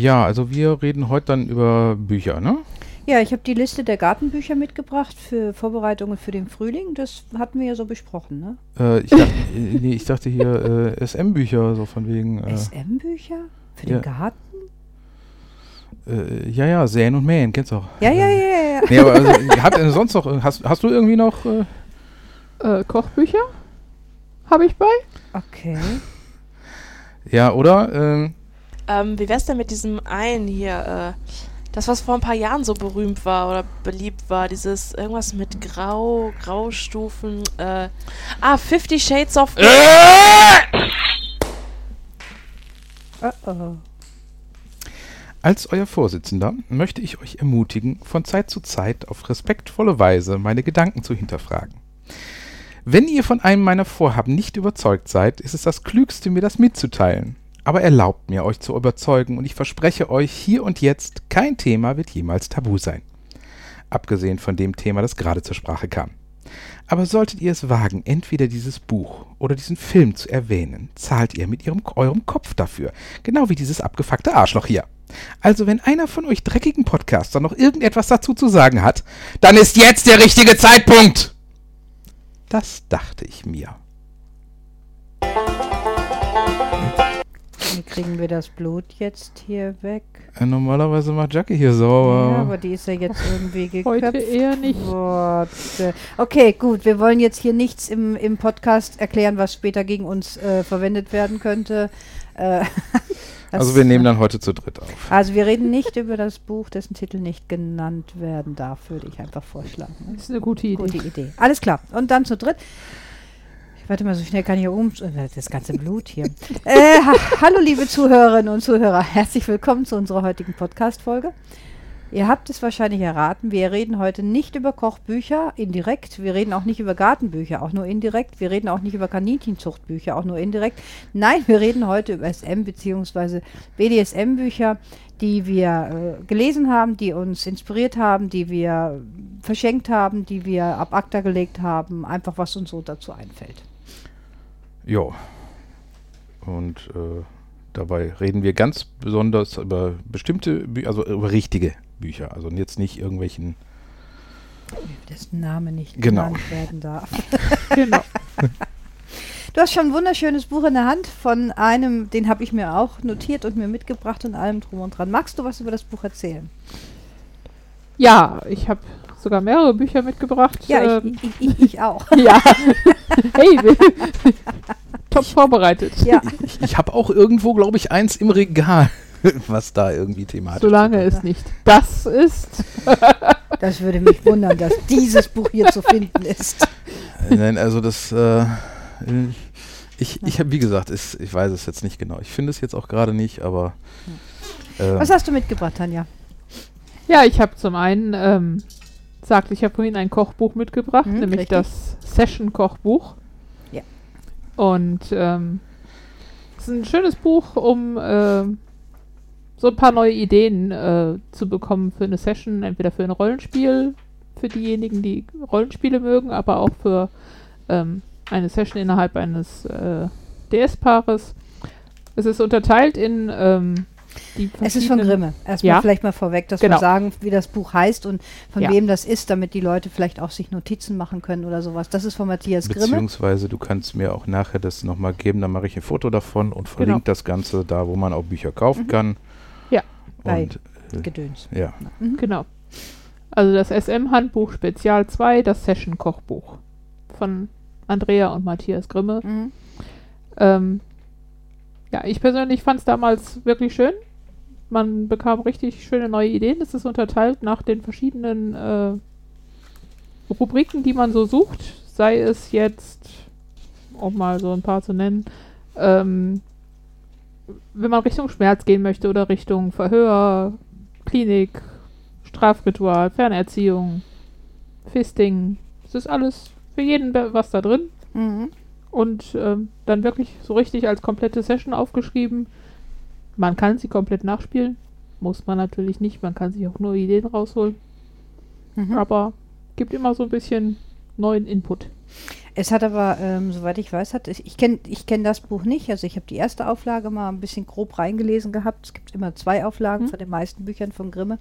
Ja, also wir reden heute dann über Bücher, ne? Ja, ich habe die Liste der Gartenbücher mitgebracht für Vorbereitungen für den Frühling. Das hatten wir ja so besprochen, ne? Äh, ich, dachte, äh, nee, ich dachte hier äh, SM-Bücher, so von wegen. Äh, SM-Bücher? Für ja. den Garten? Äh, ja, ja, Säen und Mähen, kennst du auch. Ja, ja, ja, ja. Nee, aber also, hat äh, sonst noch, hast, hast du irgendwie noch. Äh, Äh, Kochbücher habe ich bei. Okay. ja, oder? Ähm, wie wär's denn mit diesem einen hier, äh, das, was vor ein paar Jahren so berühmt war oder beliebt war, dieses irgendwas mit Grau, Graustufen, äh, ah, Fifty Shades of Oh, oh. Als euer Vorsitzender möchte ich euch ermutigen, von Zeit zu Zeit auf respektvolle Weise meine Gedanken zu hinterfragen. Wenn ihr von einem meiner Vorhaben nicht überzeugt seid, ist es das Klügste, mir das mitzuteilen. Aber erlaubt mir, euch zu überzeugen, und ich verspreche euch hier und jetzt, kein Thema wird jemals tabu sein. Abgesehen von dem Thema, das gerade zur Sprache kam. Aber solltet ihr es wagen, entweder dieses Buch oder diesen Film zu erwähnen, zahlt ihr mit ihrem, eurem Kopf dafür. Genau wie dieses abgefuckte Arschloch hier. Also, wenn einer von euch dreckigen Podcaster noch irgendetwas dazu zu sagen hat, dann ist jetzt der richtige Zeitpunkt! Das dachte ich mir. Wie kriegen wir das Blut jetzt hier weg? Äh, normalerweise macht Jackie hier Ja, sauer. aber die ist ja jetzt irgendwie geköpft. Heute eher nicht. worden. Okay, gut. Wir wollen jetzt hier nichts im, im Podcast erklären, was später gegen uns äh, verwendet werden könnte. Äh, also, wir nehmen dann heute zu dritt auf. Also wir reden nicht über das Buch, dessen Titel nicht genannt werden darf, würde ich einfach vorschlagen. Das ist eine gute Idee. Gute Idee. Alles klar. Und dann zu dritt. Warte mal, so schnell kann ich hier um. Das ganze Blut hier. äh, ha hallo, liebe Zuhörerinnen und Zuhörer. Herzlich willkommen zu unserer heutigen Podcast-Folge. Ihr habt es wahrscheinlich erraten. Wir reden heute nicht über Kochbücher, indirekt. Wir reden auch nicht über Gartenbücher, auch nur indirekt. Wir reden auch nicht über Kaninchenzuchtbücher, auch nur indirekt. Nein, wir reden heute über SM bzw. BDSM-Bücher, die wir äh, gelesen haben, die uns inspiriert haben, die wir verschenkt haben, die wir ab ACTA gelegt haben. Einfach, was uns so dazu einfällt. Jo. Und äh, dabei reden wir ganz besonders über bestimmte Bücher, also über richtige Bücher. Also jetzt nicht irgendwelchen. Dessen Name nicht Genau. genannt werden darf. Genau. Du hast schon ein wunderschönes Buch in der Hand von einem, den habe ich mir auch notiert und mir mitgebracht und allem drum und dran. Magst du was über das Buch erzählen? Ja, ich habe sogar mehrere Bücher mitgebracht. Ja, ähm, ich, ich, ich, auch. ja. hey, top vorbereitet. Ja, Ich, ich habe auch irgendwo, glaube ich, eins im Regal, was da irgendwie thematisch Solange es nicht das ist. das würde mich wundern, dass dieses Buch hier zu finden ist. Äh, Nein, also das. Äh, ich, ich habe, wie gesagt, ist, ich weiß es jetzt nicht genau. Ich finde es jetzt auch gerade nicht, aber. Äh, Was hast du mitgebracht, Tanja? Ja, ich habe zum einen, ähm, sagte ich habe vorhin ein Kochbuch mitgebracht, Mhm, nämlich richtig. das Session-Kochbuch. Ja. Und ähm, es ist ein schönes Buch, um ähm, so ein paar neue Ideen äh, zu bekommen für eine Session, entweder für ein Rollenspiel, für diejenigen, die Rollenspiele mögen, aber auch für ähm, eine Session innerhalb eines äh, DS-Paares. Es ist unterteilt in ähm, Es ist von Grimme. Erstmal Ja. vielleicht mal vorweg, dass Genau. wir sagen, wie das Buch heißt und von Ja. wem das ist, damit die Leute vielleicht auch sich Notizen machen können oder sowas. Das ist von Matthias Grimme. Beziehungsweise du kannst mir auch nachher das nochmal geben, dann mache ich ein Foto davon und verlinke das Ganze da, wo man auch Bücher kaufen kann. Mhm. Ja. Bei Und äh, Gedöns. ja, Mhm. Genau. Also das SM-Handbuch Spezial 2, das Session-Kochbuch von Andrea und Matthias Grimme. Mhm. Ähm, ja, ich persönlich fand es damals wirklich schön. Man bekam richtig schöne neue Ideen. Es ist unterteilt nach den verschiedenen äh, Rubriken, die man so sucht. Sei es jetzt, um mal so ein paar zu nennen, ähm, wenn man Richtung Schmerz gehen möchte oder Richtung Verhör, Klinik, Strafritual, Fernerziehung, Fisting. Es ist alles für jeden was da drin Mhm. Und ähm, dann wirklich so richtig als komplette Session aufgeschrieben. Man kann sie komplett nachspielen, muss man natürlich nicht. Man kann sich auch nur Ideen rausholen, Mhm. aber gibt immer so ein bisschen neuen Input. Es hat aber, ähm, soweit ich weiß, hat ich kenne ich kenn das Buch nicht. Also ich habe die erste Auflage mal ein bisschen grob reingelesen gehabt. Es gibt immer zwei Auflagen Mhm. von den meisten Büchern von Grimme.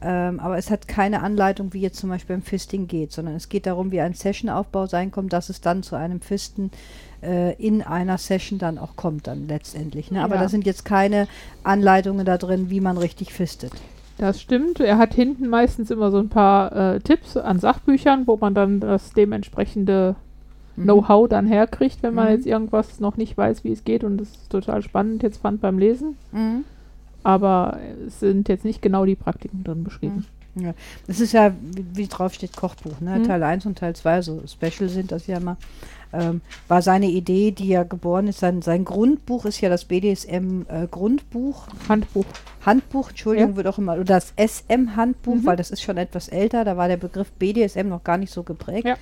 Ähm, aber es hat keine Anleitung, wie jetzt zum Beispiel im Fisting geht, sondern es geht darum, wie ein Sessionaufbau sein kommt, dass es dann zu einem Fisten äh, in einer Session dann auch kommt, dann letztendlich. Ne? Aber Ja. da sind jetzt keine Anleitungen da drin, wie man richtig fistet. Das stimmt. Er hat hinten meistens immer so ein paar äh, Tipps an Sachbüchern, wo man dann das dementsprechende Mhm. Know-how dann herkriegt, wenn man Mhm. jetzt irgendwas noch nicht weiß, wie es geht. Und das ist total spannend jetzt fand beim Lesen. Mhm. Aber es sind jetzt nicht genau die Praktiken drin beschrieben. Das ist ja, wie, wie drauf steht, Kochbuch. Ne? Mhm. Teil 1 und Teil 2, so Special sind das ja immer. Ähm, war seine Idee, die ja geboren ist. Sein, sein Grundbuch ist ja das BDSM-Grundbuch. Handbuch. Handbuch, Entschuldigung, Ja. wird auch immer, oder das SM-Handbuch, Mhm. weil das ist schon etwas älter, da war der Begriff BDSM noch gar nicht so geprägt. Ja.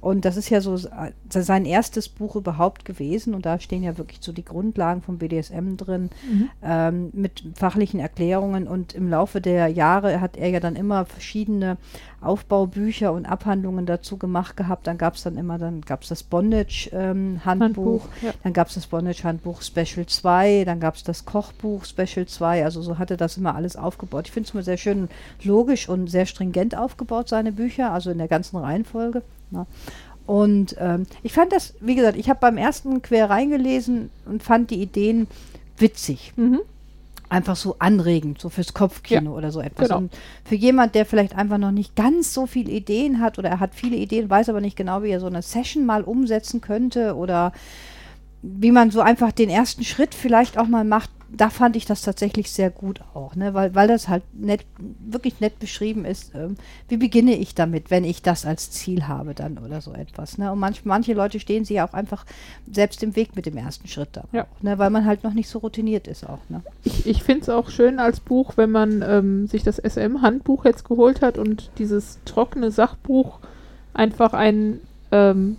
Und das ist ja so äh, sein erstes Buch überhaupt gewesen und da stehen ja wirklich so die Grundlagen vom BDSM drin Mhm. ähm, mit fachlichen Erklärungen und im Laufe der Jahre hat er ja dann immer verschiedene Aufbaubücher und Abhandlungen dazu gemacht gehabt. Dann gab es dann immer, dann gab es das Bondage-Handbuch, Handbuch. Ja. dann gab es das Bondage-Handbuch Special 2, dann gab es das Kochbuch Special 2, also so hatte das immer alles aufgebaut. Ich finde es immer sehr schön logisch und sehr stringent aufgebaut, seine Bücher, also in der ganzen Reihenfolge. Ne? Und ähm, ich fand das, wie gesagt, ich habe beim ersten quer reingelesen und fand die Ideen witzig Mhm. einfach so anregend, so fürs Kopfkino oder so etwas. genau. Und für jemand, der vielleicht einfach noch nicht ganz so viele Ideen hat oder er hat viele Ideen, weiß aber nicht genau, wie er so eine Session mal umsetzen könnte oder wie man so einfach den ersten Schritt vielleicht auch mal macht, da fand ich das tatsächlich sehr gut auch, ne? weil, weil das halt nett, wirklich nett beschrieben ist. Ähm, wie beginne ich damit, wenn ich das als Ziel habe dann oder so etwas. Ne? Und manch, manche Leute stehen sich ja auch einfach selbst im Weg mit dem ersten Schritt da Ja. auch, ne? weil man halt noch nicht so routiniert ist auch. Ne? Ich, ich finde es auch schön als Buch, wenn man ähm, sich das SM-Handbuch jetzt geholt hat und dieses trockene Sachbuch einfach ein ähm,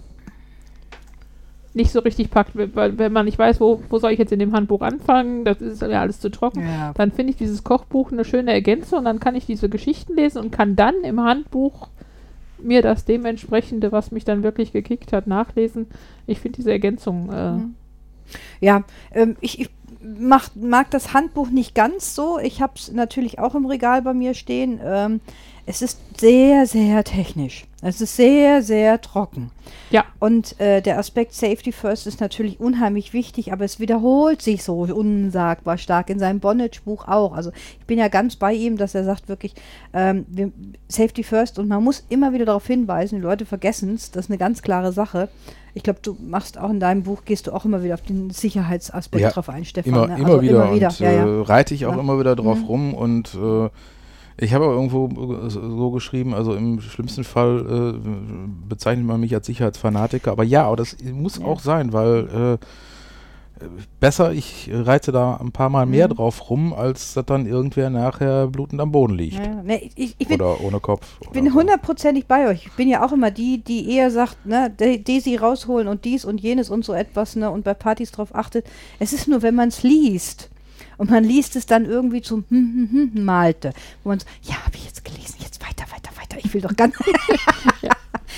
nicht so richtig packt, weil wenn man nicht weiß, wo, wo soll ich jetzt in dem Handbuch anfangen, das ist ja alles zu trocken. Ja. Dann finde ich dieses Kochbuch eine schöne Ergänzung und dann kann ich diese Geschichten lesen und kann dann im Handbuch mir das dementsprechende, was mich dann wirklich gekickt hat, nachlesen. Ich finde diese Ergänzung äh, Mhm. Ja, ähm, ich, ich mach, mag das Handbuch nicht ganz so. Ich habe es natürlich auch im Regal bei mir stehen. Ähm, es ist sehr, sehr technisch. Es ist sehr, sehr trocken. Ja. Und äh, der Aspekt Safety First ist natürlich unheimlich wichtig, aber es wiederholt sich so unsagbar stark in seinem Bondage-Buch auch. Also ich bin ja ganz bei ihm, dass er sagt wirklich, ähm, wir, Safety First und man muss immer wieder darauf hinweisen, die Leute vergessen es, das ist eine ganz klare Sache. Ich glaube, du machst auch in deinem Buch, gehst du auch immer wieder auf den Sicherheitsaspekt Ja, drauf ein, Stefan. Immer, ne? immer, Also wieder. immer wieder. Und ja, ja. Äh, reite ich auch Ja. immer wieder drauf Mhm. rum und äh, ich habe irgendwo so geschrieben, also im schlimmsten Fall äh, bezeichnet man mich als Sicherheitsfanatiker, aber ja, aber das muss auch sein, weil äh, besser, ich reite da ein paar Mal mehr Mhm. drauf rum, als dass dann irgendwer nachher blutend am Boden liegt. Ja. Nee, ich, ich bin, Oder ohne Kopf. Ich bin hundertprozentig bei euch. Ich bin ja auch immer die, die eher sagt, ne, De- Daisy rausholen und dies und jenes und so etwas, ne, und bei Partys drauf achtet. Es ist nur, wenn man es liest. Und man liest es dann irgendwie zum hm, hm, hm, malte. Wo man so, ja, habe ich jetzt gelesen, jetzt weiter, weiter, weiter. Ich will doch ganz.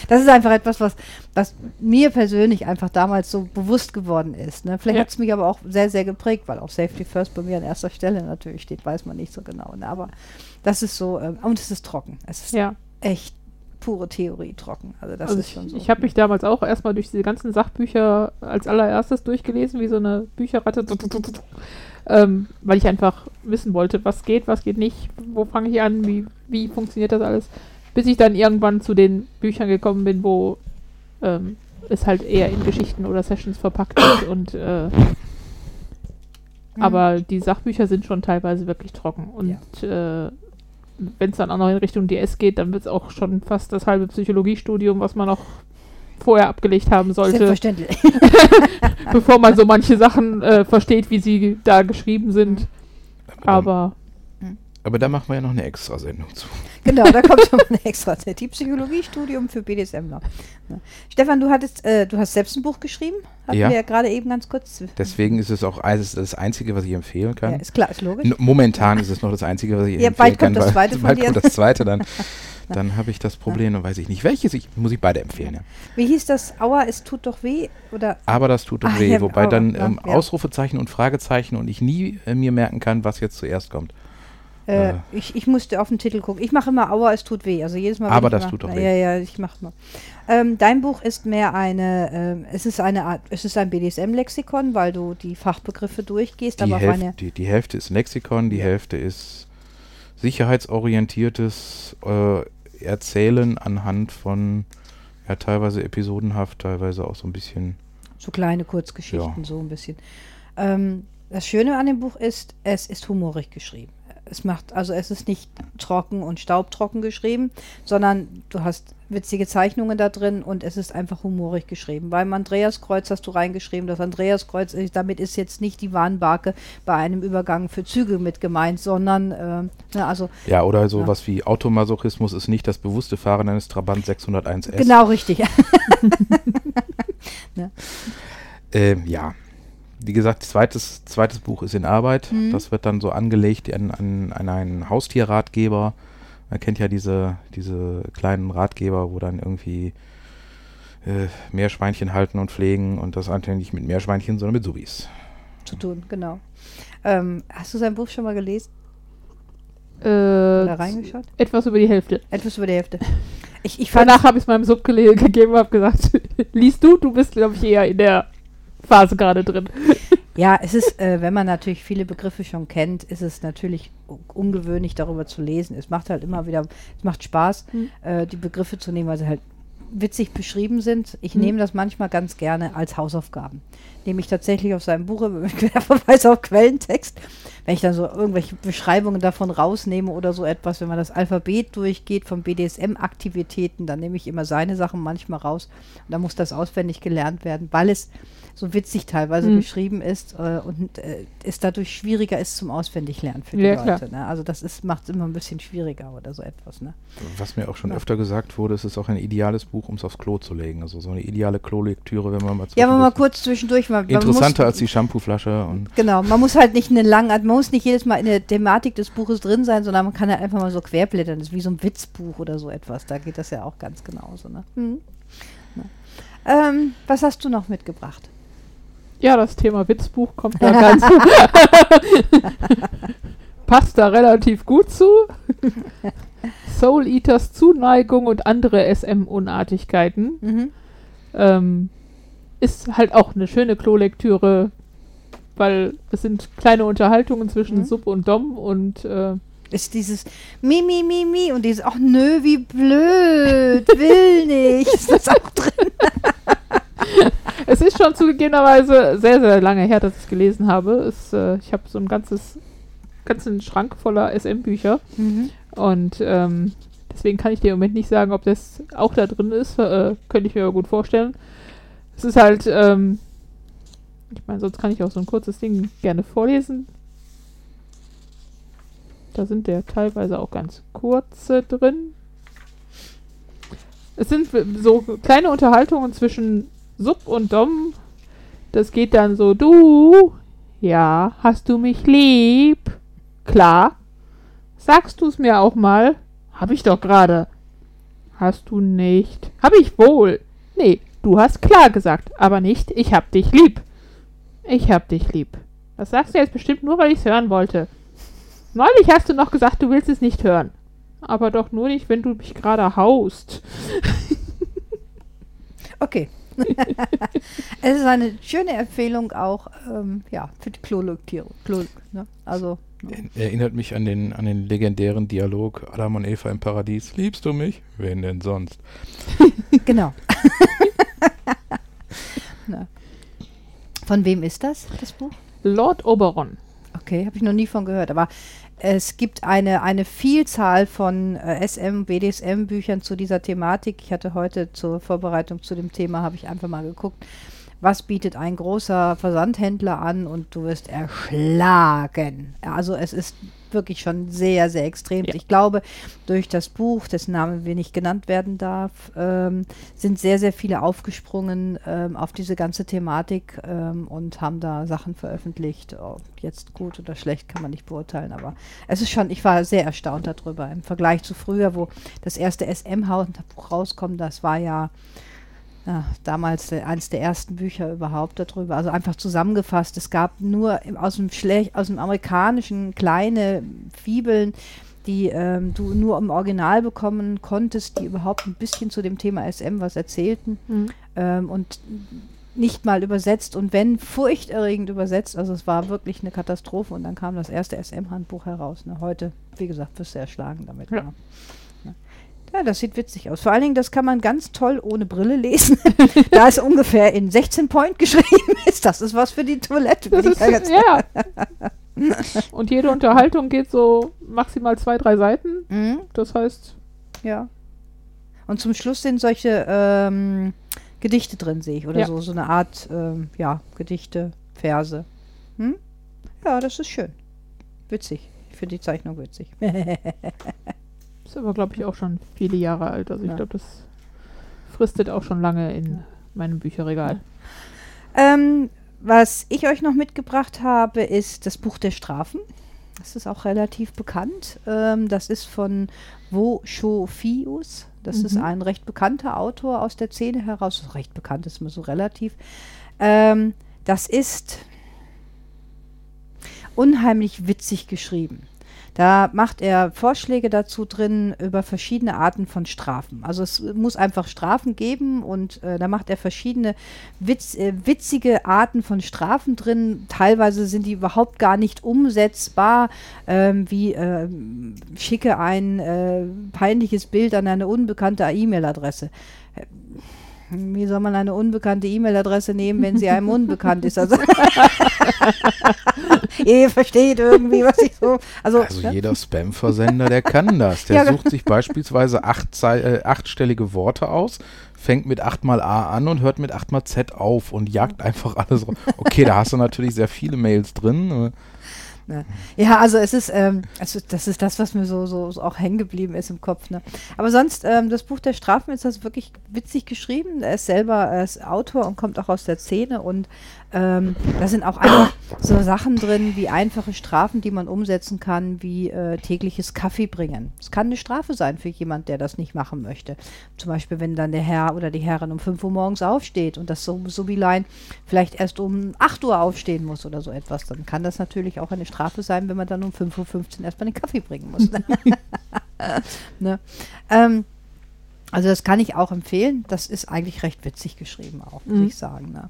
Das ist einfach etwas, was, was mir persönlich einfach damals so bewusst geworden ist. Ne? Vielleicht Ja. hat es mich aber auch sehr, sehr geprägt, weil auch Safety First bei mir an erster Stelle natürlich steht, weiß man nicht so genau. Ne? Aber das ist so, ähm, und es ist trocken. Es ist ja. echt pure Theorie trocken. Also das also ist schon so. Ich habe mich damals auch erstmal durch diese ganzen Sachbücher als allererstes durchgelesen, wie so eine Bücherratte, ähm, weil ich einfach wissen wollte, was geht, was geht nicht, wo fange ich an, wie, wie funktioniert das alles, bis ich dann irgendwann zu den Büchern gekommen bin, wo ähm, es halt eher in Geschichten oder Sessions verpackt ist und äh, Mhm. aber die Sachbücher sind schon teilweise wirklich trocken und äh, wenn es dann auch noch in Richtung DS geht, dann wird es auch schon fast das halbe Psychologiestudium, was man noch vorher abgelegt haben sollte, Selbstverständlich. bevor man so manche Sachen äh, versteht, wie sie da geschrieben sind. Aber Aber da machen wir ja noch eine extra Sendung zu. Genau, da kommt schon mal ein extra Die Psychologiestudium für BDSMler. Ne? Stefan, du hattest, äh, du hast selbst ein Buch geschrieben? Hatten Ja. wir ja gerade eben ganz kurz. Deswegen ist es auch eines- das Einzige, was ich empfehlen kann. Ja, ist klar, ist logisch. N- Momentan ist es noch das Einzige, was ich Ja, empfehlen bald kann. kommt das Zweite von bald dir. kommt das Zweite dann. dann habe ich das Problem, dann weiß ich nicht welches. Ich, muss ich beide empfehlen. Ja. Wie hieß das? Aua, es tut doch weh? Oder? Aber das tut doch Ah, weh. Wobei Aua, dann ähm. Ausrufezeichen und Fragezeichen und ich nie äh, mir merken kann, was jetzt zuerst kommt. Äh, ich, ich musste auf den Titel gucken. Ich mache immer Aua, es tut weh. Also jedes Mal. Aber das immer- tut doch Ja, weh. ja, ich mache mal. Ähm, dein Buch ist mehr eine, ähm, es ist eine Art, es ist ein BDSM-Lexikon, weil du die Fachbegriffe durchgehst, Die, Hälfte, eine. die, die Hälfte ist Lexikon, die Ja. Hälfte ist sicherheitsorientiertes äh, Erzählen anhand von ja, teilweise episodenhaft, teilweise auch so ein bisschen. So kleine Kurzgeschichten, Ja. so ein bisschen. Ähm, das Schöne an dem Buch ist, es ist humorig geschrieben. Es macht, also es ist nicht trocken und staubtrocken geschrieben, sondern du hast witzige Zeichnungen da drin und es ist einfach humorig geschrieben. Beim Andreaskreuz hast du reingeschrieben, das Andreaskreuz, ist- damit ist jetzt nicht die Warnbarke bei einem Übergang für Züge mit gemeint, sondern, ähm, ne, also Ja, oder sowas wie Automasochismus ist nicht das bewusste Fahren eines Trabant 601S. genau richtig. Ähm, ja. Wie gesagt, zweites, zweites Buch ist in Arbeit. Mhm. Das wird dann so angelegt an, an, an einen Haustierratgeber. Man kennt ja diese, diese kleinen Ratgeber, wo dann irgendwie äh, Meerschweinchen halten und pflegen und das eigentlich nicht mit Meerschweinchen, sondern mit Subis. zu tun, genau. Ähm, hast du sein Buch schon mal gelesen Äh, oder reingeschaut? etwas über die Hälfte. Etwas über die Hälfte. Ich, ich fand Danach habe ich es meinem Sub gegeben und habe gesagt, liest du, du bist, glaube ich, eher in der Phase gerade drin. Ja, es ist, äh, wenn man natürlich viele Begriffe schon kennt, ist es natürlich ungewöhnlich, darüber zu lesen. Es macht halt immer wieder, es macht Spaß, Mhm. äh, die Begriffe zu nehmen, weil sie halt witzig beschrieben sind. Ich Mhm. nehme das manchmal ganz gerne als Hausaufgaben. Nehme ich tatsächlich auf seinem Buch Verweis auf Quellentext. Wenn ich dann so irgendwelche Beschreibungen davon rausnehme oder so etwas, wenn man das Alphabet durchgeht von BDSM-Aktivitäten, dann nehme ich immer seine Sachen manchmal raus. Und dann muss das auswendig gelernt werden, weil es so witzig teilweise Mhm. geschrieben ist äh, und äh, es dadurch schwieriger ist zum Auswendiglernen für die Ja. Leute. Ne? Also das macht es immer ein bisschen schwieriger oder so etwas. Ne? Was mir auch schon Ja. öfter gesagt wurde, es ist auch ein ideales Buch, um es aufs Klo zu legen. Also so eine ideale Klolektüre, wenn man mal Ja, aber mal zwischendurch- kurz zwischendurch mal. man Interessanter muss, als die Shampooflasche und Genau, man muss halt nicht eine lange, man muss nicht jedes Mal in der Thematik des Buches drin sein, sondern man kann halt einfach mal so querblättern. Das ist wie so ein Witzbuch oder so etwas. Da geht das ja auch ganz genauso. Ne? Ja. Ähm, was hast du noch mitgebracht? Ja, das Thema Witzbuch kommt da ganz. passt da relativ gut zu. Soul Eaters Zuneigung und andere SM-Unartigkeiten. Mhm. Ähm, ist halt auch eine schöne Klolektüre, weil es sind kleine Unterhaltungen zwischen Mhm. Sub und Dom und äh, Ist dieses Mi, Mi, Mi, Mi und dieses, ach nö, wie blöd, will nicht. Ist das auch drin? es ist schon zugegebenerweise sehr, sehr lange her, dass ich es gelesen habe. Es, äh, ich habe so ein ganzes, ganzen Schrank voller SM-Bücher Mhm. und ähm, deswegen kann ich dir im Moment nicht sagen, ob das auch da drin ist. Äh, könnte ich mir aber gut vorstellen. Es ist halt, ähm, ich meine, sonst kann ich auch so ein kurzes Ding gerne vorlesen. Da sind ja teilweise auch ganz kurze drin. Es sind so kleine Unterhaltungen zwischen Sub und Dom. Das geht dann so, du, ja, hast du mich lieb? Klar. Sagst du es mir auch mal? Hab ich doch gerade. Hast du nicht? Hab ich wohl. Nee, du hast klar gesagt, aber nicht, ich hab dich lieb. Ich hab dich lieb. Das sagst du jetzt bestimmt nur, weil ich's hören wollte. Neulich hast du noch gesagt, du willst es nicht hören. Aber doch nur nicht, wenn du mich gerade haust. Okay. es ist eine schöne Empfehlung auch ähm, ja, für die Klolektierung. Klo, ne? Also, ne? erinnert mich an den, an den legendären Dialog Adam und Eva im Paradies. Liebst du mich? Wen denn sonst? genau. Von wem ist das, das Buch? Lord Oberon. Okay, habe ich noch nie von gehört, aber es gibt eine, eine Vielzahl von äh, SM, BDSM-Büchern zu dieser Thematik. Ich hatte heute zur Vorbereitung zu dem Thema, habe ich einfach mal geguckt, was bietet ein großer Versandhändler an und du wirst erschlagen. Also es ist wirklich schon sehr, sehr extrem. Ja. Ich glaube, durch das Buch, dessen Name wir nicht genannt werden darf, ähm, sind sehr, sehr viele aufgesprungen ähm, auf diese ganze Thematik ähm, und haben da Sachen veröffentlicht. Ob jetzt gut oder schlecht kann man nicht beurteilen, aber es ist schon, ich war sehr erstaunt darüber im Vergleich zu früher, wo das erste SM-Buch rauskommt, das war ja ja, damals eines der ersten Bücher überhaupt darüber. Also einfach zusammengefasst, es gab nur aus, dem Schlech, aus dem amerikanischen kleine Fibeln, die ähm, du nur im Original bekommen konntest, die überhaupt ein bisschen zu dem Thema SM was erzählten Mhm. ähm, und nicht mal übersetzt und wenn furchterregend übersetzt, also es war wirklich eine Katastrophe und dann kam das erste SM-Handbuch heraus. Ne? Heute, wie gesagt, wirst du erschlagen damit. Ja. Ja. Ja. Das sieht witzig aus. Vor allen Dingen, das kann man ganz toll ohne Brille lesen. da es ungefähr in 16 Point geschrieben ist. Das ist was für die Toilette. Ist, ja ja. Und jede Unterhaltung geht so maximal zwei, drei Seiten. Mhm, Das heißt, ja. Und zum Schluss sind solche ähm, Gedichte drin, sehe ich. Oder Ja. so, so eine Art, ähm, ja, Gedichte, Verse. Hm? Ja, das ist schön. Witzig. Ich finde die Zeichnung witzig. ist aber, glaube ich, auch schon viele Jahre alt. Also ich Ja. glaube, das fristet auch schon lange in meinem Bücherregal. Ähm, was ich euch noch mitgebracht habe, ist das Buch der Strafen. Das ist auch relativ bekannt. Ähm, das ist von Wo Shofius. Das ist Mhm. ein recht bekannter Autor aus der Szene heraus. Recht bekannt ist immer so relativ. Ähm, das ist unheimlich witzig geschrieben. Da macht er Vorschläge dazu drin über verschiedene Arten von Strafen. Also es muss einfach Strafen geben und äh, da macht er verschiedene Witz, äh, witzige Arten von Strafen drin. Teilweise sind die überhaupt gar nicht umsetzbar, ähm, wie ähm, schicke ein äh, peinliches Bild an eine unbekannte E-Mail-Adresse. Wie soll man eine unbekannte E-Mail-Adresse nehmen, wenn sie einem unbekannt ist? Also Ihr versteht irgendwie, was ich so. Also, Also ne? jeder Spam-Versender, der kann das. Der Ja, ge- sucht sich beispielsweise acht, äh, achtstellige Worte aus, fängt mit achtmal A an und hört mit achtmal Z auf und jagt einfach alles raus. Okay, da hast du natürlich sehr viele Mails drin. Äh, Ja, also es ist, ähm, also das ist das, was mir so, so, so auch hängen geblieben ist im Kopf. Ne? Aber sonst, ähm, das Buch der Strafen ist das wirklich witzig geschrieben. Er ist selber er ist Autor und kommt auch aus der Szene und ähm, da sind auch einfach so Sachen drin wie einfache Strafen, die man umsetzen kann, wie äh, tägliches Kaffee bringen. Es kann eine Strafe sein für jemand, der das nicht machen möchte. Zum Beispiel, wenn dann der Herr oder die Herrin um 5 Uhr morgens aufsteht und das so, wie Lein vielleicht erst um 8 Uhr aufstehen muss oder so etwas, dann kann das natürlich auch eine Strafe sein, wenn man dann um 5.15 Uhr erstmal den Kaffee bringen muss. ne? ähm, also das kann ich auch empfehlen. Das ist eigentlich recht witzig geschrieben auch, muss Mhm. ich sagen. Ne?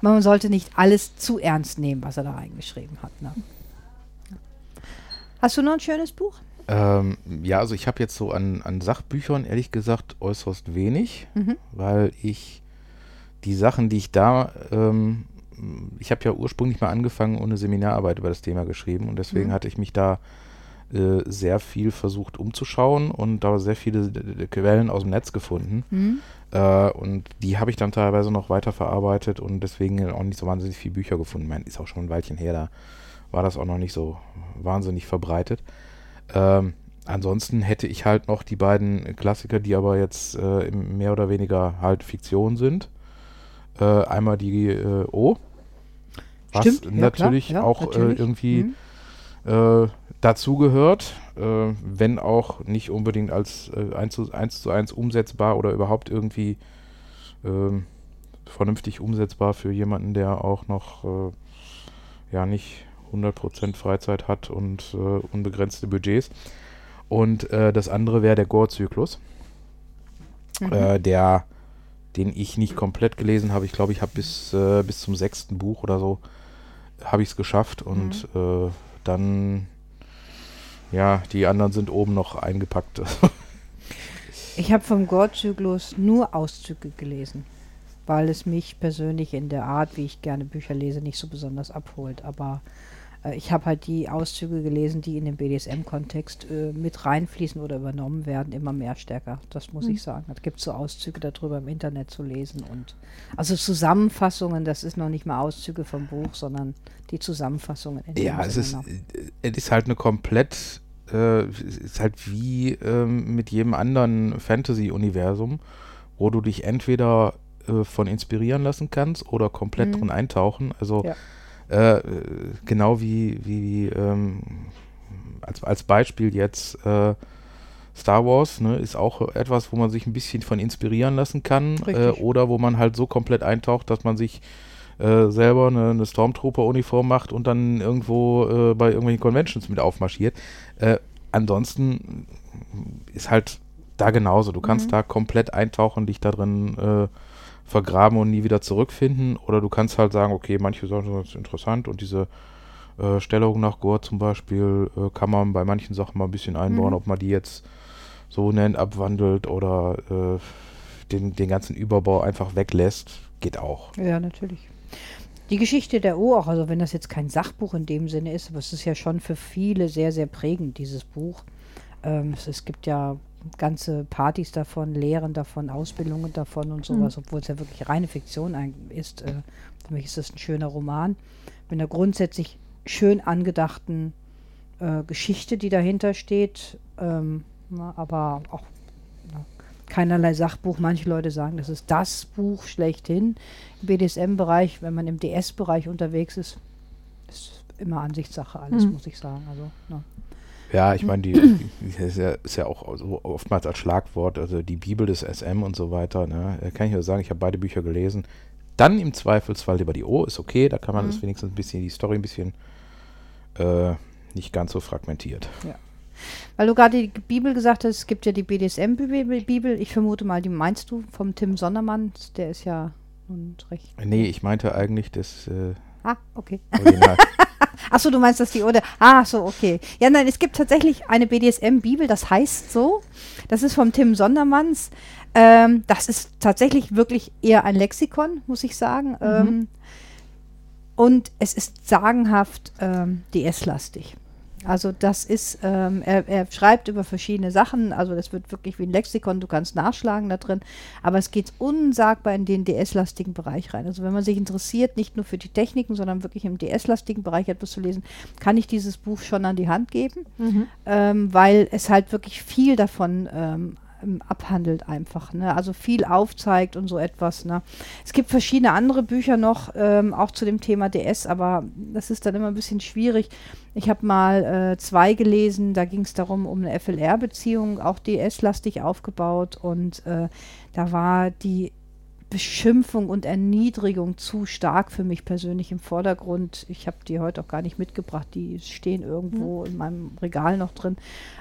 Man sollte nicht alles zu ernst nehmen, was er da reingeschrieben hat. Ne? Hast du noch ein schönes Buch? Ähm, ja, also ich habe jetzt so an, an Sachbüchern ehrlich gesagt äußerst wenig, Mhm. weil ich die Sachen, die ich da, ähm, ich habe ja ursprünglich mal angefangen und eine Seminararbeit über das Thema geschrieben und deswegen Mhm. hatte ich mich da äh, sehr viel versucht umzuschauen und da sehr viele Quellen aus dem Netz gefunden. Mhm. Äh, und die habe ich dann teilweise noch weiterverarbeitet und deswegen auch nicht so wahnsinnig viele Bücher gefunden. Ich meine, ist auch schon ein Weilchen her, da war das auch noch nicht so wahnsinnig verbreitet. Ähm, ansonsten hätte ich halt noch die beiden Klassiker, die aber jetzt äh, mehr oder weniger halt Fiktion sind. Äh, einmal die äh, O, was Stimmt, ja, klar, natürlich ja, auch natürlich. Äh, irgendwie Mhm. äh, dazugehört, wenn auch nicht unbedingt als äh, 1, zu, 1 zu 1 umsetzbar oder überhaupt irgendwie ähm, vernünftig umsetzbar für jemanden, der auch noch äh, ja nicht 100% Freizeit hat und äh, unbegrenzte Budgets. Und äh, das andere wäre der Gore-Zyklus, Mhm. äh, der den ich nicht komplett gelesen habe. Ich glaube, ich habe bis, äh, bis zum sechsten Buch oder so habe ich es geschafft und äh, dann ja, die anderen sind oben noch eingepackt. Ich habe vom Gore-Zyklus nur Auszüge gelesen, weil es mich persönlich in der Art, wie ich gerne Bücher lese, nicht so besonders abholt. Aber ich habe halt die Auszüge gelesen, die in den BDSM-Kontext äh, mit reinfließen oder übernommen werden, immer mehr stärker. Das muss Mhm. ich sagen. Es gibt so Auszüge darüber im Internet zu lesen und also Zusammenfassungen, das ist noch nicht mal Auszüge vom Buch, sondern die Zusammenfassungen. Ja, es ist, äh, es ist halt eine komplett, äh, es ist halt wie ähm, mit jedem anderen Fantasy-Universum, wo du dich entweder äh, von inspirieren lassen kannst oder komplett Mhm. drin eintauchen. Also Ja. Äh, genau wie, wie ähm, als, als Beispiel jetzt äh, Star Wars ne, ist auch etwas, wo man sich ein bisschen von inspirieren lassen kann äh, oder wo man halt so komplett eintaucht, dass man sich äh, selber eine, eine Stormtrooper-Uniform macht und dann irgendwo äh, bei irgendwelchen Conventions mit aufmarschiert. Äh, ansonsten ist halt da genauso. Du kannst Mhm. da komplett eintauchen, dich da drin äh, vergraben und nie wieder zurückfinden. Oder du kannst halt sagen, okay, manche Sachen sind interessant und diese äh, Stellung nach Gore zum Beispiel äh, kann man bei manchen Sachen mal ein bisschen einbauen, Mhm. ob man die jetzt so nennt, abwandelt oder äh, den, den ganzen Überbau einfach weglässt, geht auch. Ja, natürlich. Die Geschichte der O auch, also wenn das jetzt kein Sachbuch in dem Sinne ist, aber es ist ja schon für viele sehr, sehr prägend, dieses Buch. Ähm, es, es gibt ja ganze Partys davon, Lehren davon, Ausbildungen davon und sowas, obwohl es ja wirklich reine Fiktion ist. Äh, für mich ist das ein schöner Roman mit einer grundsätzlich schön angedachten äh, Geschichte, die dahinter steht, ähm, na, aber auch na, keinerlei Sachbuch. Manche Leute sagen, das ist das Buch schlechthin im BDSM-Bereich. Wenn man im DS-Bereich unterwegs ist, ist immer Ansichtssache alles, Mhm. muss ich sagen. Also, na. Ja, ich meine, die, die ist, ja, ist ja auch so oftmals als Schlagwort, also die Bibel des SM und so weiter. Ne? Da kann ich nur sagen, ich habe beide Bücher gelesen. Dann im Zweifelsfall lieber die O, ist okay, da kann man Mhm. das wenigstens ein bisschen, die Story ein bisschen äh, nicht ganz so fragmentiert. Weil du gerade die Bibel gesagt hast, es gibt ja die BDSM-Bibel. Ich vermute mal, die meinst du vom Tim Sondermann. Der ist ja nun recht. Nee, ich meinte eigentlich das äh, Ah, okay. Original. Achso, du meinst, dass die oder. Ah, so, okay. Ja, nein, es gibt tatsächlich eine BDSM-Bibel, das heißt so. Das ist vom Tim Sondermanns. Ähm, das ist tatsächlich wirklich eher ein Lexikon, muss ich sagen. Ähm, und es ist sagenhaft ähm, DS-lastig. Also das ist, ähm, er, er schreibt über verschiedene Sachen, also das wird wirklich wie ein Lexikon, du kannst nachschlagen da drin, aber es geht unsagbar in den DS-lastigen Bereich rein. Also wenn man sich interessiert, nicht nur für die Techniken, sondern wirklich im DS-lastigen Bereich etwas zu lesen, kann ich dieses Buch schon an die Hand geben, ähm, weil es halt wirklich viel davon ähm, ähm, abhandelt einfach, ne? also viel aufzeigt und so etwas. Ne? Es gibt verschiedene andere Bücher noch, ähm, auch zu dem Thema DS, aber das ist dann immer ein bisschen schwierig. Ich habe mal äh, zwei gelesen, da ging es darum, um eine FLR-Beziehung, auch DS-lastig aufgebaut und äh, da war die Beschimpfung und Erniedrigung zu stark für mich persönlich im Vordergrund. Ich habe die heute auch gar nicht mitgebracht, die stehen irgendwo in meinem Regal noch drin.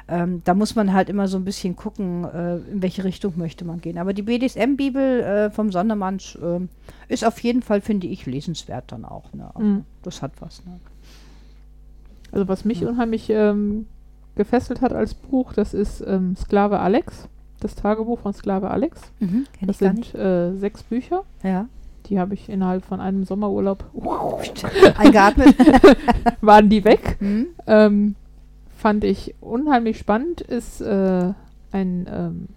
Ähm, da muss man halt immer so ein bisschen gucken, äh, in welche Richtung möchte man gehen. Aber die BDSM-Bibel äh, vom Sondermann ähm, ist auf jeden Fall, finde ich, lesenswert dann auch. Ne? Mhm. Das hat was. Ne? Also was mich Ja. unheimlich ähm, gefesselt hat als Buch, das ist ähm, Sklave Alex, das Tagebuch von Sklave Alex. Mhm, Das sind äh, sechs Bücher. Ja. Die habe ich innerhalb von einem Sommerurlaub, Eingeatmet. waren die weg. mhm. Ähm, fand ich unheimlich spannend. Ist äh, ein ähm,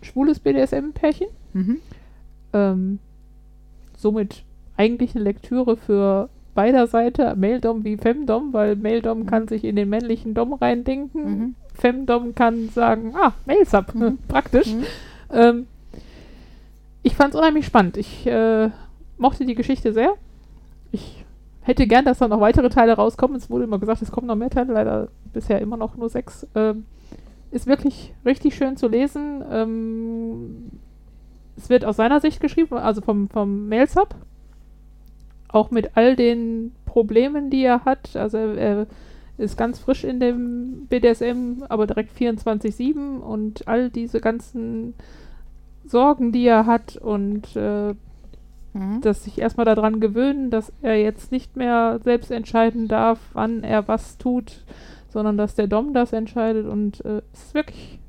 schwules BDSM-Pärchen. Mhm. Ähm, somit eigentlich eine Lektüre für beider Seite, Male-Dom wie Femdom, weil Male-Dom kann sich in den männlichen Dom reindenken. Mhm. Femdom kann sagen, ah, Mail-Sub, Mhm. praktisch. Mhm. Ähm, ich fand es unheimlich spannend. Ich äh, mochte die Geschichte sehr. Ich hätte gern, dass da noch weitere Teile rauskommen. Es wurde immer gesagt, es kommen noch mehr Teile, leider bisher immer noch nur sechs. Ähm, ist wirklich richtig schön zu lesen. Ähm, es wird aus seiner Sicht geschrieben, also vom, vom Mail-Sub. Auch mit all den Problemen, die er hat. Also er, er ist ganz frisch in dem BDSM, aber direkt 24-7 und all diese ganzen Sorgen, die er hat und äh, Mhm. dass sich erstmal daran gewöhnen, dass er jetzt nicht mehr selbst entscheiden darf, wann er was tut, sondern dass der Dom das entscheidet und äh, es ist wirklich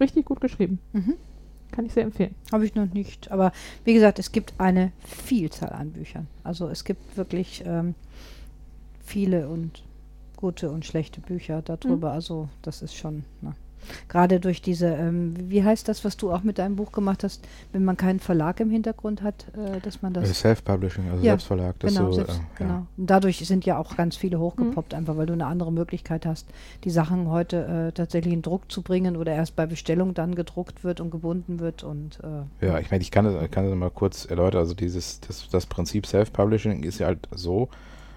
richtig gut geschrieben. Mhm. Kann ich sehr empfehlen. Habe ich noch nicht. Aber wie gesagt, es gibt eine Vielzahl an Büchern. Also es gibt wirklich ähm, viele und gute und schlechte Bücher darüber. Also das ist schon. Ne. Gerade durch diese, ähm, wie heißt das, was du auch mit deinem Buch gemacht hast, wenn man keinen Verlag im Hintergrund hat, äh, dass man das. Äh, Self-Publishing, also Ja, Selbstverlag. Das Genau, so, selbst, äh, genau. Ja. Und dadurch sind ja auch ganz viele hochgepoppt, einfach weil du eine andere Möglichkeit hast, die Sachen heute äh, tatsächlich in Druck zu bringen oder erst bei Bestellung dann gedruckt wird und gebunden wird und äh, Ja, ich meine, ich kann das, kann das mal kurz erläutern. Also dieses, das, das Prinzip Self-Publishing ist ja halt so,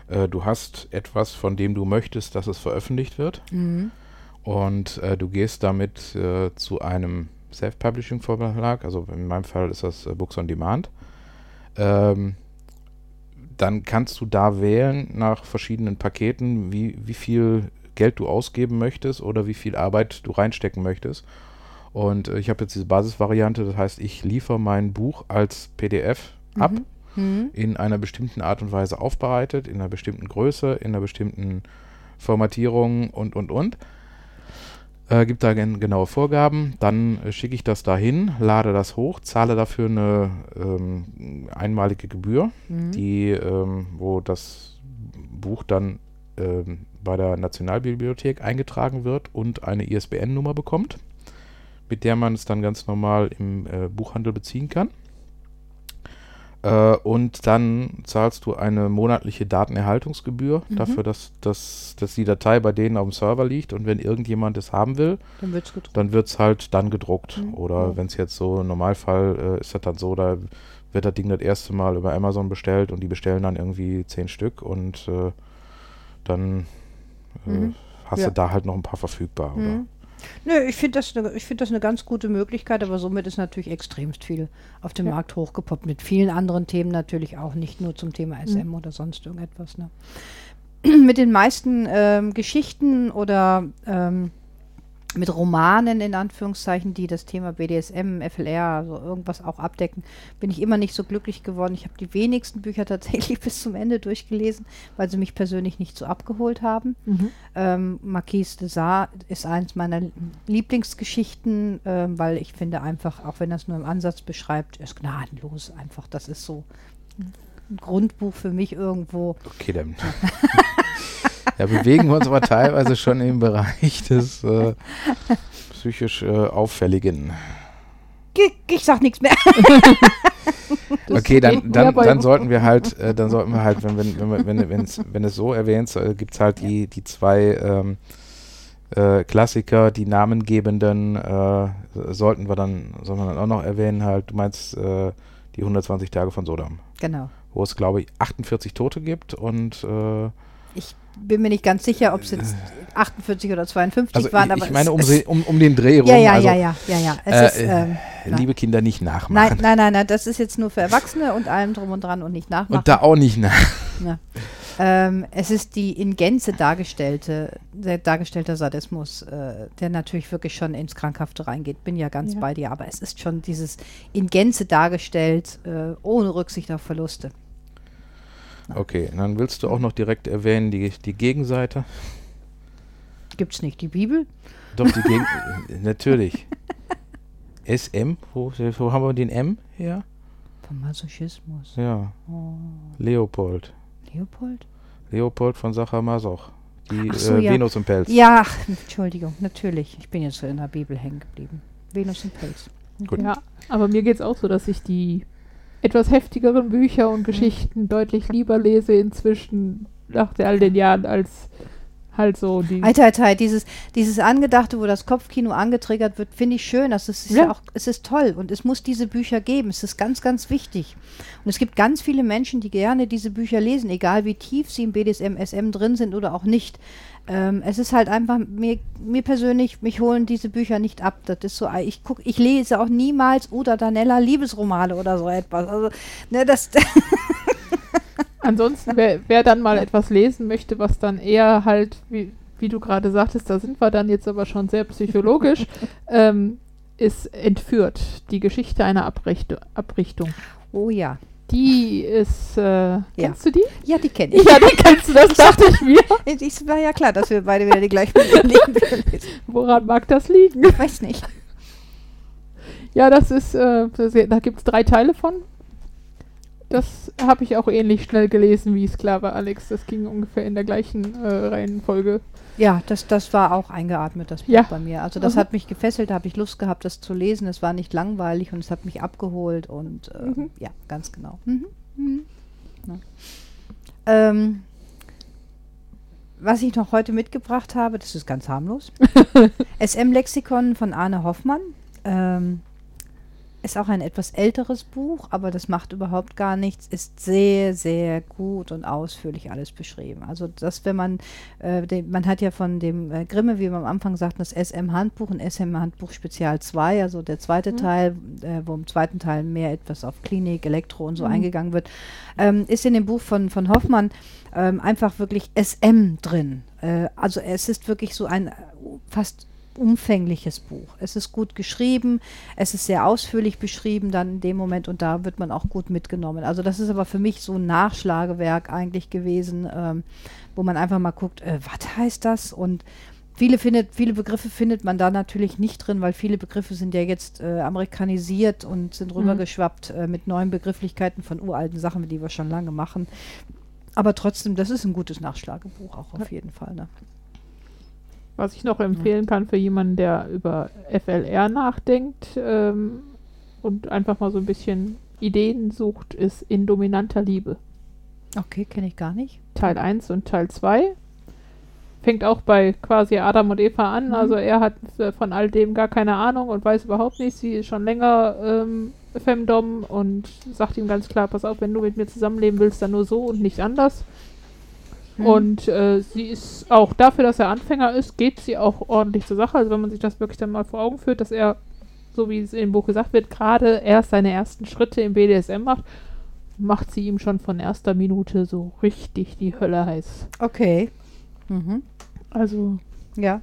äh, du hast etwas, von dem du möchtest, dass es veröffentlicht wird mhm. und äh, du gehst damit äh, zu einem Self-Publishing-Verlag, also in meinem Fall ist das äh, Books on Demand. Ähm, dann kannst du da wählen nach verschiedenen Paketen, wie, wie viel Geld du ausgeben möchtest oder wie viel Arbeit du reinstecken möchtest. Und äh, ich habe jetzt diese Basisvariante, das heißt, ich liefere mein Buch als PDF ab, Mhm. in einer bestimmten Art und Weise aufbereitet, in einer bestimmten Größe, in einer bestimmten Formatierung und, und, und. Äh, gibt da gen genaue Vorgaben. Dann äh, schicke ich das dahin, lade das hoch, zahle dafür eine ähm, einmalige Gebühr, Mhm. die, ähm, wo das Buch dann ähm, bei der Nationalbibliothek eingetragen wird und eine ISBN-Nummer bekommt, mit der man es dann ganz normal im äh, Buchhandel beziehen kann. Äh, und dann zahlst du eine monatliche Datenerhaltungsgebühr Mhm. dafür, dass, dass, dass die Datei bei denen auf dem Server liegt und wenn irgendjemand es haben will, Dann wird es dann halt dann gedruckt. Mhm. Oder Ja. wenn es jetzt so im Normalfall äh, ist das dann so, da wird das Ding das erste Mal über Amazon bestellt und die bestellen dann irgendwie zehn Stück und äh, dann äh, Mhm. hast Ja. du da halt noch ein paar verfügbar. Oder? Nö, ich finde das, ne- ich find das eine ganz gute Möglichkeit, aber somit ist natürlich extremst viel auf dem Ja. Markt hochgepoppt. Mit vielen anderen Themen natürlich auch, nicht nur zum Thema SM Mhm. oder sonst irgendetwas. Ne? Mit den meisten ähm, Geschichten oder ähm, mit Romanen in Anführungszeichen, die das Thema BDSM, FLR, also irgendwas auch abdecken, bin ich immer nicht so glücklich geworden. Ich habe die wenigsten Bücher tatsächlich bis zum Ende durchgelesen, weil sie mich persönlich nicht so abgeholt haben. Mhm. Ähm, Marquise de Sade ist eins meiner Lieblingsgeschichten, ähm, weil ich finde einfach, auch wenn er es nur im Ansatz beschreibt, ist gnadenlos einfach. Das ist so ein Grundbuch für mich irgendwo. Okay, dann. da bewegen wir uns aber teilweise schon im Bereich des äh, psychisch äh, Auffälligen. Ich, ich sag nichts mehr. Okay, dann, dann, dann sollten wir halt, äh, dann sollten wir halt, wenn, wenn, wenn, wenn, wenn's, wenn es so erwähnt, äh, gibt es halt die, die zwei ähm, äh, Klassiker, die namengebenden, äh, sollten wir dann, sollen wir dann auch noch erwähnen, halt, du meinst äh, die 120 Tage von Sodom, genau. wo es, glaube ich, 48 Tote gibt und äh, Ich bin mir nicht ganz sicher, ob es jetzt 48 oder 52 also waren, ich, aber ich meine um, es, um, um den Dreh rum. ja, ja, also, ja, ja, ja, ja. Es äh, ist, ähm, nein. liebe Kinder nicht nein, nachmachen. nein, nein, nein, das ist jetzt nur für Erwachsene und allem drum und dran und nicht nachmachen. Und da auch nicht nach. Ähm, es ist die in Gänze dargestellte, der dargestellte Sadismus, äh, der natürlich wirklich schon ins Krankhafte reingeht. Bin ja ganz Ja. bei dir, aber es ist schon dieses in Gänze dargestellt, äh, ohne Rücksicht auf Verluste. Okay, dann willst du auch noch direkt erwähnen, die, die Gegenseite. Gibt es nicht die Bibel? Doch, die Gegen natürlich. SM, wo, wo haben wir den M her? Vom Masochismus. Ja, Oh, Leopold. Leopold? Leopold von Sacher-Masoch. Die Ach so, äh, ja. Venus im Pelz. Ja, Entschuldigung, natürlich. Ich bin jetzt in der Bibel hängen geblieben. Venus und Pelz. Gut. Ja, aber mir geht es auch so, dass ich die etwas heftigeren Bücher und Geschichten deutlich lieber lese inzwischen nach all den Jahren als halt so die. Alter, Alter, dieses, dieses Angedachte, wo das Kopfkino angetriggert wird, finde ich schön. Das ist, ja. Ja. auch, es ist toll und es muss diese Bücher geben. Es ist ganz, ganz wichtig. Und es gibt ganz viele Menschen, die gerne diese Bücher lesen, egal wie tief sie im BDSM, SM drin sind oder auch nicht. Ähm, es ist halt einfach, mir, mir persönlich, mich holen diese Bücher nicht ab. Das ist so, ich guck, ich lese auch niemals Uda Danella Liebesromane oder so etwas. Also, ne, das, Ansonsten, wer, wer dann mal etwas lesen möchte, was dann eher halt, wie, wie du gerade sagtest, da sind wir dann jetzt aber schon sehr psychologisch, ähm, ist entführt. Die Geschichte einer Abricht Abrichtung. oh ja. Die ist, äh, kennst du die? Ja, die kenne ich. Ja, die kennst du, das dachte ich mir. Es war ja klar, dass wir beide wieder die gleichen Bücher lesen. Woran mag das liegen? Ich weiß nicht. Ja, das ist, äh, da gibt es drei Teile von. Das habe ich auch ähnlich schnell gelesen wie Sklave Alex. Das ging ungefähr in der gleichen äh, Reihenfolge. Ja, das, das war auch eingeatmet, das Buch Ja. bei mir. Also das Mhm. hat mich gefesselt, da habe ich Lust gehabt, das zu lesen. Es war nicht langweilig und es hat mich abgeholt und äh, Mhm. ja, ganz genau. Mhm. Mhm. Ähm, was ich noch heute mitgebracht habe, das ist ganz harmlos. SM-Lexikon von Arne Hoffmann. Ähm, ist auch ein etwas älteres Buch, aber das macht überhaupt gar nichts. Ist sehr, sehr gut und ausführlich alles beschrieben. Also das, wenn man, äh, den, man hat ja von dem äh, Grimme, wie wir am Anfang sagten, das SM-Handbuch und SM-Handbuch Spezial 2, also der zweite Mhm. Teil, äh, wo im zweiten Teil mehr etwas auf Klinik, Elektro und so Mhm. eingegangen wird, ähm, ist in dem Buch von, von Hoffmann ähm, einfach wirklich SM drin. Äh, also es ist wirklich so ein äh, fast umfängliches Buch. Es ist gut geschrieben, es ist sehr ausführlich beschrieben dann in dem Moment und da wird man auch gut mitgenommen. Also das ist aber für mich so ein Nachschlagewerk eigentlich gewesen, ähm, wo man einfach mal guckt, äh, was heißt das und Viele, findet, viele Begriffe findet man da natürlich nicht drin, weil viele Begriffe sind ja jetzt äh, amerikanisiert und sind rübergeschwappt äh, mit neuen Begrifflichkeiten von uralten Sachen, die wir schon lange machen. Aber trotzdem, das ist ein gutes Nachschlagebuch auch auf jeden Fall. Ne? Was ich noch empfehlen kann für jemanden, der über FLR nachdenkt ähm, und einfach mal so ein bisschen Ideen sucht, ist In dominanter Liebe. Okay, kenne ich gar nicht. Teil 1 und Teil 2. Fängt auch bei quasi Adam und Eva an. Mhm. Also er hat äh, von all dem gar keine Ahnung und weiß überhaupt nichts. Sie ist schon länger ähm, Femdom und sagt ihm ganz klar, pass auf, wenn du mit mir zusammenleben willst, dann nur so und nicht anders. Mhm. Und äh, sie ist auch dafür, dass er Anfänger ist, geht sie auch ordentlich zur Sache. Also wenn man sich das wirklich dann mal vor Augen führt, dass er, so wie es in dem Buch gesagt wird, gerade erst seine ersten Schritte im BDSM macht, macht sie ihm schon von erster Minute so richtig die Hölle heiß. Okay. Mhm. Also, Ja.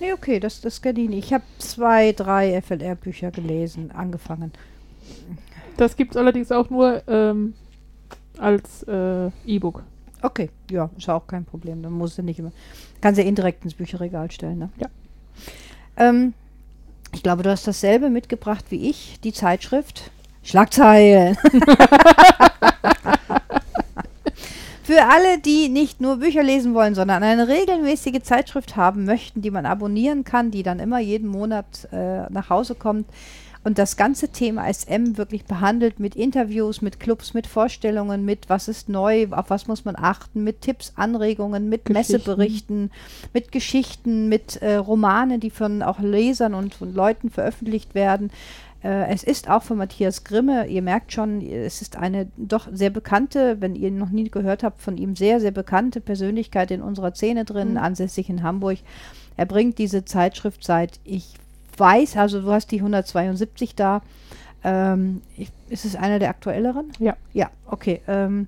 Nee, okay, das, das kenne ich nicht. Ich habe zwei, drei FLR-Bücher gelesen, angefangen. das gibt es allerdings auch nur ähm, als äh, E-Book. Okay, ja, ist auch kein Problem. Dann muss sie nicht immer. Kann sie indirekt ins Bücherregal stellen, ne? Ja. Ähm, ich glaube, du hast dasselbe mitgebracht wie ich, die Zeitschrift. Schlagzeilen. Für alle, die nicht nur Bücher lesen wollen, sondern eine regelmäßige Zeitschrift haben möchten, die man abonnieren kann, die dann immer jeden Monat äh, nach Hause kommt und das ganze Thema SM wirklich behandelt mit Interviews, mit Clubs, mit Vorstellungen, mit was ist neu, auf was muss man achten, mit Tipps, Anregungen, mit. Messeberichten, mit Geschichten, mit äh, Romanen, die von auch Lesern und von Leuten veröffentlicht werden. Äh, es ist auch von Matthias Grimme, ihr merkt schon, es ist eine doch sehr bekannte, wenn ihr noch nie gehört habt, von ihm sehr, sehr bekannte Persönlichkeit in unserer Szene drin, Mhm. ansässig in Hamburg. Er bringt diese Zeitschrift seit, ich weiß, also du hast die 172 da. Ähm, ich, ist es einer der aktuelleren? Ja. Ja, okay. Ähm,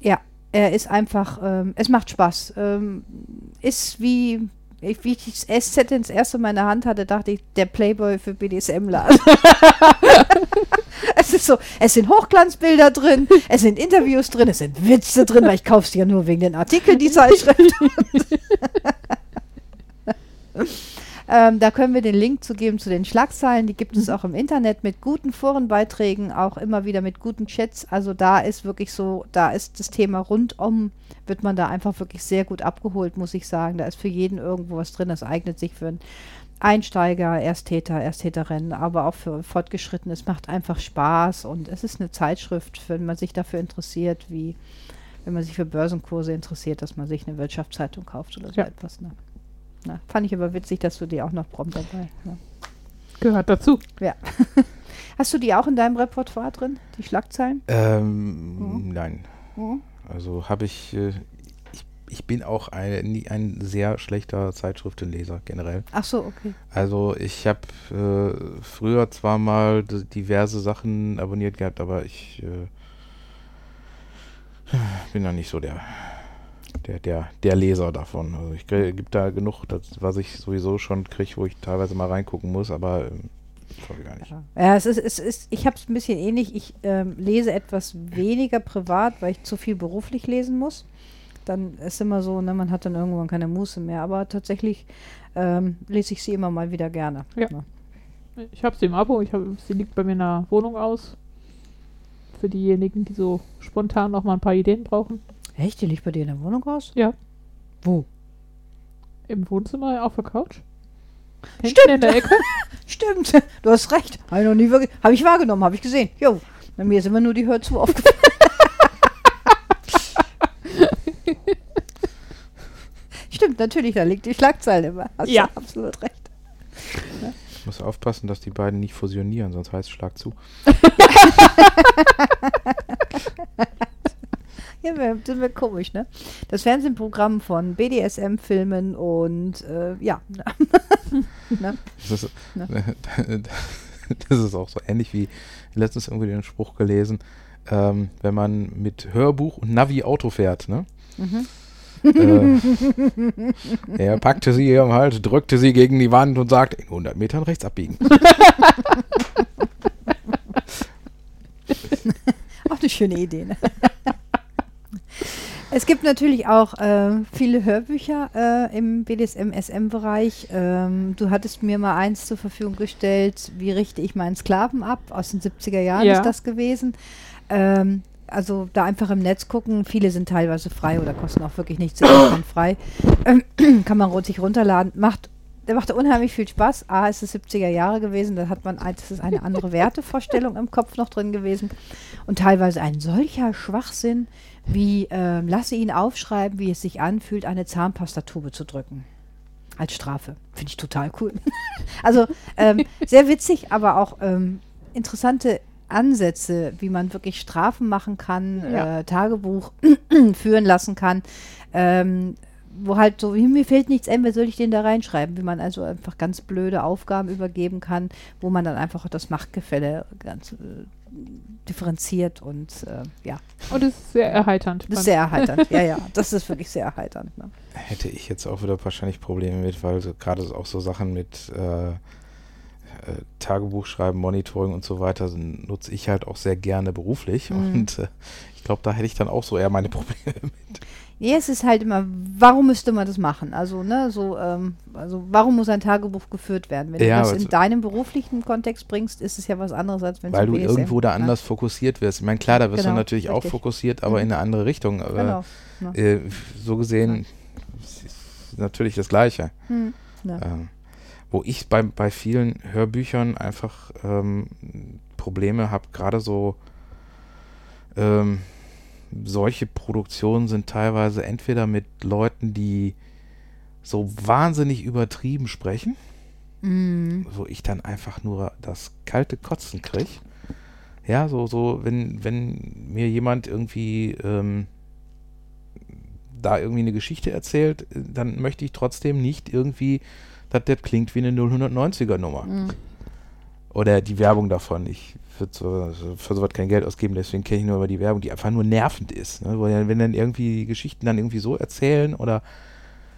ja, er ist einfach, ähm, es macht Spaß. Ähm, ist wie, ich, wie ich das SZ ins erste Mal in der Hand hatte, dachte ich, der Playboy für BDSMler. es ist so, es sind Hochglanzbilder drin, es sind Interviews drin, es sind Witze drin, weil ich kaufe sie ja nur wegen den Artikeln, die Zeitschrift. Ähm, da können wir den Link zu geben zu den Schlagzeilen. Die gibt es auch im Internet mit guten Forenbeiträgen, auch immer wieder mit guten Chats. Also da ist wirklich so, da ist das Thema rundum, wird man da einfach wirklich sehr gut abgeholt, muss ich sagen. Da ist für jeden irgendwo was drin. Das eignet sich für einen Einsteiger, Ersttäter, Ersttäterinnen, aber auch für Fortgeschrittene. Es macht einfach Spaß und es ist eine Zeitschrift, wenn man sich dafür interessiert, wie wenn man sich für Börsenkurse interessiert, dass man sich eine Wirtschaftszeitung kauft oder so Ja. etwas. Ne? Na, fand ich aber witzig, dass du die auch noch prompt dabei ne? Gehört dazu. Ja. Hast du die auch in deinem Repertoire drin, die Schlagzeilen? Ähm, Mhm. Nein. Mhm. Also habe ich, äh, ich, ich bin auch ein, nie- ein sehr schlechter Zeitschriftenleser generell. Ach so, okay. Also ich habe äh, früher zwar mal diverse Sachen abonniert gehabt, aber ich äh, bin da nicht so der, der, der, der Leser davon. Also ich gibt da genug, das, was ich sowieso schon kriege, wo ich teilweise mal reingucken muss, aber ähm, sorry gar nicht. Ja, es ist, es ist, ich habe es ein bisschen ähnlich. Ich ähm, lese etwas weniger privat, weil ich zu viel beruflich lesen muss. Dann ist immer so, ne, man hat dann irgendwann keine Muße mehr. Aber tatsächlich ähm, lese ich sie immer mal wieder gerne. Ja. Ne? Ich habe sie im Abo, ich hab, sie liegt bei mir in der Wohnung aus. für diejenigen, die so spontan noch mal ein paar Ideen brauchen. Echt? Die liegt bei dir in der Wohnung aus? Ja. Wo? Im Wohnzimmer auf der Couch. Stimmt. in der Ecke. Stimmt, du hast recht. Habe ich noch nie wirklich. Habe ich wahrgenommen, habe ich gesehen. Jo, bei mir ist immer nur die Hör zu aufgefallen. Stimmt, natürlich, da liegt die Schlagzeile immer. Hast Ja. du absolut recht. Ich muss aufpassen, dass die beiden nicht fusionieren, sonst heißt es Schlag zu. Ja, wir, sind wir komisch, ne? Das Fernsehprogramm von BDSM-Filmen und äh, ja. ne? Das ist, Ne? das ist auch so ähnlich wie letztens irgendwie den Spruch gelesen, ähm, wenn man mit Hörbuch und Navi Auto fährt, ne? Mhm. Äh, er packte sie am Hals, drückte sie gegen die Wand und sagte, in 100 Metern rechts abbiegen. Auch eine schöne Idee. Ne? Es gibt natürlich auch äh, viele Hörbücher äh, im BDSM-SM-Bereich. Ähm, du hattest mir mal eins zur Verfügung gestellt, wie richte ich meinen Sklaven ab? Aus den 70er Jahren Ja. ist das gewesen. Ähm, also da einfach im Netz gucken. Viele sind teilweise frei oder kosten auch wirklich nichts, frei. Ähm, kann man sich runterladen. Macht der machte unheimlich viel Spaß. A, ist es 70er Jahre gewesen, da hat man, das ist eine andere Wertevorstellung im Kopf noch drin gewesen. Und teilweise ein solcher Schwachsinn, wie ähm, lasse ihn aufschreiben, wie es sich anfühlt, eine Zahnpastatube zu drücken. Als Strafe. Finde ich total cool. also ähm, sehr witzig, aber auch ähm, interessante Ansätze, wie man wirklich Strafen machen kann, Ja. äh, Tagebuch führen lassen kann. Ähm, wo halt so, mir fehlt nichts ein, wer soll ich den da reinschreiben? Wie man also einfach ganz blöde Aufgaben übergeben kann, wo man dann einfach das Machtgefälle ganz äh, differenziert und äh, ja, Und es ist sehr erheiternd. das ist sehr erheiternd. ja, ja, das ist wirklich sehr erheiternd. Ne? Hätte ich jetzt auch wieder wahrscheinlich Probleme mit, weil so, gerade so auch so Sachen mit äh, äh, Tagebuch schreiben, Monitoring und so weiter nutze ich halt auch sehr gerne beruflich. Mhm. Und äh, ich glaube, da hätte ich dann auch so eher meine Probleme mit. Ja, es ist halt immer, warum müsste man das machen? Also, ne, so, ähm, also warum muss ein Tagebuch geführt werden? Wenn Ja, du das in deinem beruflichen Kontext bringst, ist es ja was anderes, als wenn Weil du BSM irgendwo da anders fokussiert wirst. Ich meine, klar, da wirst Genau, du natürlich auch richtig. fokussiert, aber Mhm. in eine andere Richtung. Aber Genau. ne? äh, so gesehen es ist natürlich das Gleiche. Hm, ne. Ähm, wo ich bei, bei vielen Hörbüchern einfach ähm, Probleme habe, gerade so ähm, solche Produktionen sind teilweise entweder mit Leuten, die so wahnsinnig übertrieben sprechen, Mhm. wo ich dann einfach nur das kalte Kotzen kriege. Ja, so, so, wenn, wenn mir jemand irgendwie ähm, da irgendwie eine Geschichte erzählt, äh, dann möchte ich trotzdem nicht irgendwie, dass das klingt wie eine 090er Nummer. Mhm. Oder die Werbung davon. Ich würde so, so, für sowas kein Geld ausgeben, deswegen kenne ich nur über die Werbung, die einfach nur nervend ist. Ne? Dann, wenn dann irgendwie die Geschichten dann irgendwie so erzählen oder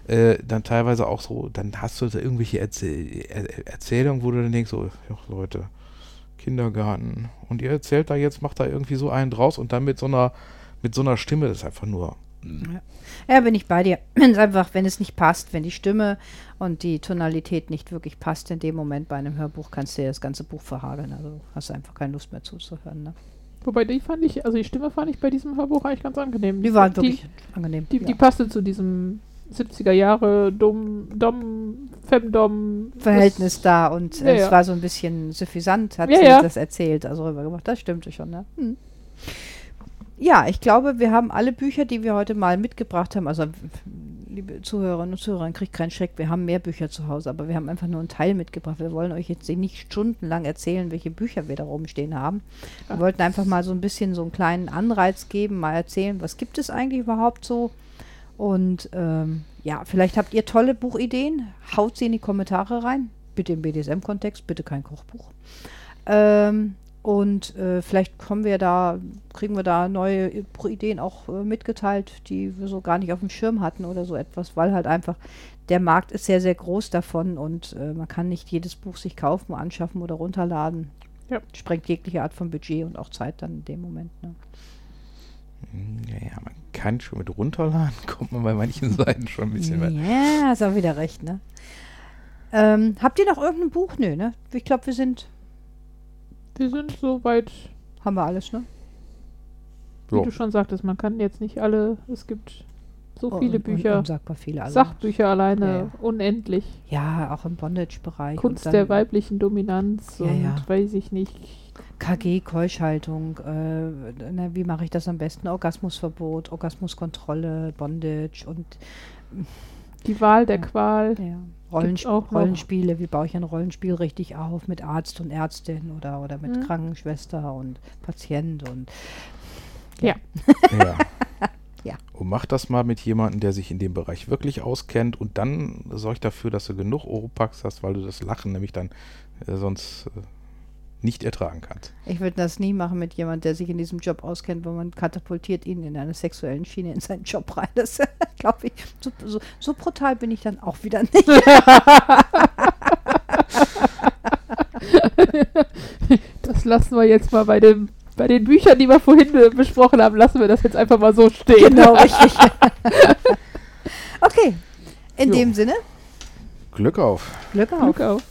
äh, dann teilweise auch so, dann hast du da irgendwelche Erzähl er Erzählungen, wo du dann denkst, so, Leute, Kindergarten. Und ihr erzählt da jetzt, macht da irgendwie so einen draus und dann mit so einer, mit so einer Stimme, das ist einfach nur. Ja, bin ich bei dir. Wenn es einfach, wenn es nicht passt, wenn die Stimme und die Tonalität nicht wirklich passt in dem Moment bei einem Hörbuch, kannst du dir das ganze Buch verhageln. Also hast du einfach keine Lust mehr zuzuhören. Ne? Wobei die fand ich, also die Stimme fand ich bei diesem Hörbuch eigentlich ganz angenehm. Die waren wirklich angenehm. Die, die, ja. die passte zu diesem 70er Jahre Dom, Dom, Femdom Verhältnis da und äh, Ja, es war so ein bisschen suffisant, hat sie das erzählt, also rübergemacht. Das stimmte schon, ne? Hm. Ja, ich glaube, wir haben alle Bücher, die wir heute mal mitgebracht haben, also liebe Zuhörerinnen und Zuhörer, kriegt keinen Schreck, wir haben mehr Bücher zu Hause, aber wir haben einfach nur einen Teil mitgebracht. Wir wollen euch jetzt nicht stundenlang erzählen, welche Bücher wir da rumstehen haben. Wir wollten einfach mal so ein bisschen so einen kleinen Anreiz geben, mal erzählen, was gibt es eigentlich überhaupt so. Und ähm, ja, vielleicht habt ihr tolle Buchideen, haut sie in die Kommentare rein. Bitte im BDSM-Kontext, bitte kein Kochbuch. Ähm, und äh, vielleicht kommen wir da, kriegen wir da neue Buchideen auch äh, mitgeteilt, die wir so gar nicht auf dem Schirm hatten oder so etwas, weil halt einfach der Markt ist sehr, sehr groß davon und äh, man kann nicht jedes Buch sich kaufen, anschaffen oder runterladen. Ja. Sprengt jegliche Art von Budget und auch Zeit dann in dem Moment. Ne? Ja, man kann schon mit runterladen, kommt man bei manchen Seiten schon ein bisschen weit. Ja, hast auch wieder recht, ne? Ähm, habt ihr noch irgendein Buch? Nö, ne? Ich glaube, wir sind, Wir sind soweit. haben wir alles, ne? wie Ja. du schon sagtest, man kann jetzt nicht alle, es gibt so Oh, viele Bücher, Und, unsagbar viele. Also, Sachbücher alleine, Ja, ja. unendlich. Ja, auch im Bondage-Bereich. Kunst Und der weiblichen Dominanz Ja, und ja. weiß ich nicht. KG, Keuschhaltung, äh, ne, wie mache ich das am besten? Orgasmusverbot, Orgasmuskontrolle, Bondage und Die Wahl der Ja. Qual. ja, Rollensp auch noch. Rollenspiele. Wie baue ich ein Rollenspiel richtig auf mit Arzt und Ärztin oder, oder mit Mhm. Krankenschwester und Patient und Ja. Ja. Ja. Und mach das mal mit jemandem, der sich in dem Bereich wirklich auskennt und dann sorg dafür, dass du genug Oropax hast, weil du das Lachen nämlich dann äh, sonst äh, nicht ertragen kannst. ich würde das nie machen mit jemandem, der sich in diesem Job auskennt, wo man katapultiert ihn in eine sexuellen Schiene in seinen Job rein. Das glaube ich, so, so, so brutal bin ich dann auch wieder nicht. Das lassen wir jetzt mal bei dem bei den Büchern, die wir vorhin besprochen haben, lassen wir das jetzt einfach mal so stehen. genau, richtig. okay, in Jo. dem Sinne, Glück auf! Glück auf. Glück auf.